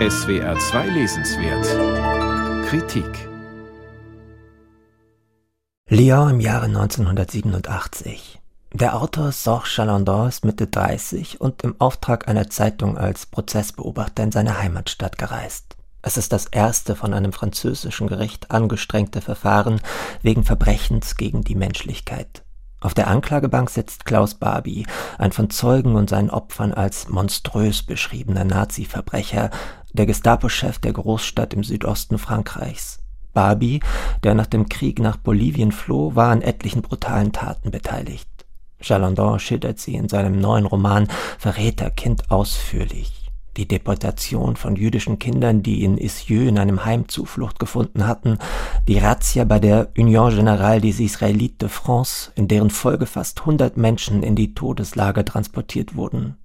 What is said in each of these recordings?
SWR 2 Lesenswert Kritik Lyon im Jahre 1987. Der Autor Sorge Chalandon ist Mitte 30 und im Auftrag einer Zeitung als Prozessbeobachter in seine Heimatstadt gereist. Es ist das erste von einem französischen Gericht angestrengte Verfahren wegen Verbrechens gegen die Menschlichkeit. Auf der Anklagebank sitzt Klaus Barbie, ein von Zeugen und seinen Opfern als monströs beschriebener Nazi-Verbrecher, der Gestapo-Chef der Großstadt im Südosten Frankreichs. Barbie, der nach dem Krieg nach Bolivien floh, war an etlichen brutalen Taten beteiligt. Chalandon schildert sie in seinem neuen Roman Verräterkind ausführlich die Deportation von jüdischen Kindern, die in Issy in einem Heim Zuflucht gefunden hatten, die Razzia bei der Union Générale des Israélites de France, in deren Folge fast hundert Menschen in die Todeslager transportiert wurden.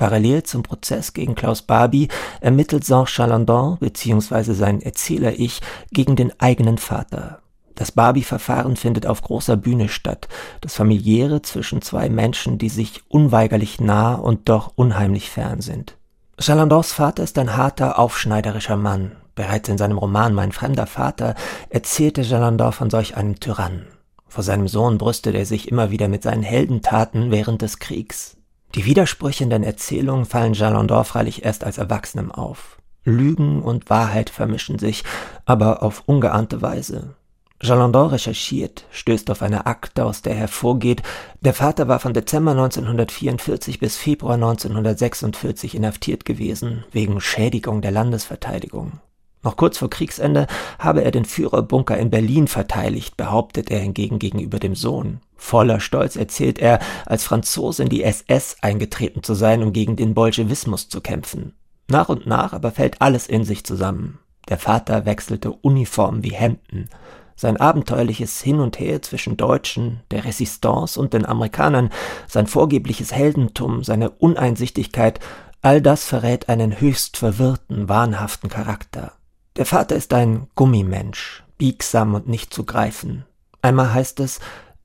Parallel zum Prozess gegen Klaus Barbie ermittelt Jean Chalandon bzw. sein Erzähler-Ich gegen den eigenen Vater. Das Barbie-Verfahren findet auf großer Bühne statt, das familiäre zwischen zwei Menschen, die sich unweigerlich nah und doch unheimlich fern sind. Chalandons Vater ist ein harter, aufschneiderischer Mann. Bereits in seinem Roman Mein fremder Vater erzählte Chalandon von solch einem Tyrannen. Vor seinem Sohn brüstet er sich immer wieder mit seinen Heldentaten während des Kriegs. Die Widersprüche in den Erzählungen fallen Chalandon freilich erst als Erwachsenem auf. Lügen und Wahrheit vermischen sich, aber auf ungeahnte Weise. Jalandon recherchiert, stößt auf eine Akte, aus der hervorgeht, der Vater war von Dezember 1944 bis Februar 1946 inhaftiert gewesen, wegen Schädigung der Landesverteidigung. Noch kurz vor Kriegsende habe er den Führerbunker in Berlin verteidigt, behauptet er hingegen gegenüber dem Sohn. Voller Stolz erzählt er, als Franzose in die SS eingetreten zu sein, um gegen den Bolschewismus zu kämpfen. Nach und nach aber fällt alles in sich zusammen. Der Vater wechselte Uniformen wie Hemden. Sein abenteuerliches Hin und Her zwischen Deutschen, der Resistance und den Amerikanern, sein vorgebliches Heldentum, seine Uneinsichtigkeit, all das verrät einen höchst verwirrten, wahnhaften Charakter. Der Vater ist ein Gummimensch, biegsam und nicht zu greifen. Einmal heißt es,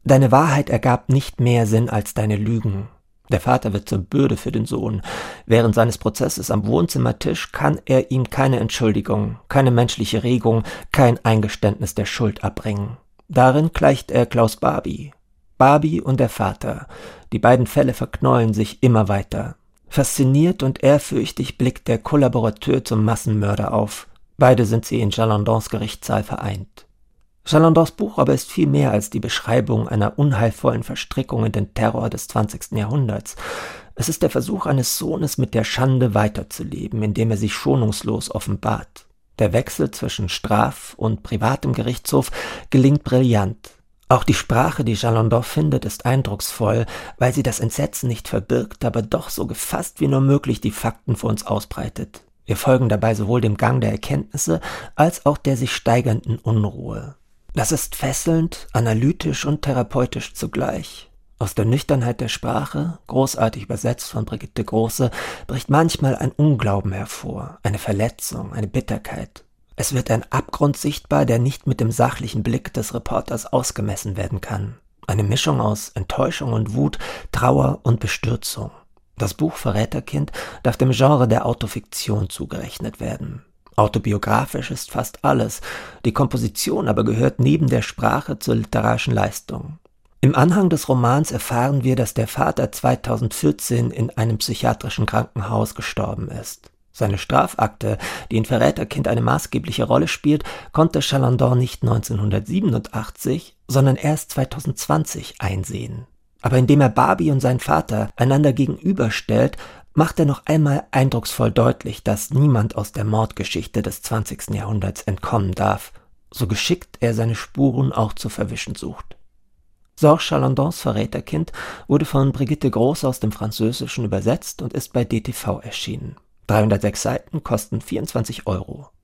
deine Wahrheit ergab nicht mehr Sinn als deine Lügen. Der Vater wird zur Bürde für den Sohn. Während seines Prozesses am Wohnzimmertisch kann er ihm keine Entschuldigung, keine menschliche Regung, kein Eingeständnis der Schuld abbringen. Darin gleicht er Klaus Barbie. Barbie und der Vater. Die beiden Fälle verknäulen sich immer weiter. Fasziniert und ehrfürchtig blickt der Kollaborateur zum Massenmörder auf. Beide sind sie in Jalandons Gerichtssaal vereint. Chalandons Buch aber ist viel mehr als die Beschreibung einer unheilvollen Verstrickung in den Terror des 20. Jahrhunderts. Es ist der Versuch eines Sohnes mit der Schande weiterzuleben, indem er sich schonungslos offenbart. Der Wechsel zwischen Straf- und privatem Gerichtshof gelingt brillant. Auch die Sprache, die Chalandon findet, ist eindrucksvoll, weil sie das Entsetzen nicht verbirgt, aber doch so gefasst wie nur möglich die Fakten vor uns ausbreitet. Wir folgen dabei sowohl dem Gang der Erkenntnisse als auch der sich steigernden Unruhe. Das ist fesselnd, analytisch und therapeutisch zugleich. Aus der Nüchternheit der Sprache, großartig übersetzt von Brigitte Große, bricht manchmal ein Unglauben hervor, eine Verletzung, eine Bitterkeit. Es wird ein Abgrund sichtbar, der nicht mit dem sachlichen Blick des Reporters ausgemessen werden kann. Eine Mischung aus Enttäuschung und Wut, Trauer und Bestürzung. Das Buch Verräterkind darf dem Genre der Autofiktion zugerechnet werden. Autobiografisch ist fast alles, die Komposition aber gehört neben der Sprache zur literarischen Leistung. Im Anhang des Romans erfahren wir, dass der Vater 2014 in einem psychiatrischen Krankenhaus gestorben ist. Seine Strafakte, die in Verräterkind eine maßgebliche Rolle spielt, konnte Chalandon nicht 1987, sondern erst 2020 einsehen. Aber indem er Barbie und seinen Vater einander gegenüberstellt, macht er noch einmal eindrucksvoll deutlich, dass niemand aus der Mordgeschichte des 20. Jahrhunderts entkommen darf, so geschickt er seine Spuren auch zu verwischen sucht. Sorge Chalandons Verräterkind wurde von Brigitte Groß aus dem Französischen übersetzt und ist bei DTV erschienen. 306 Seiten kosten 24 Euro.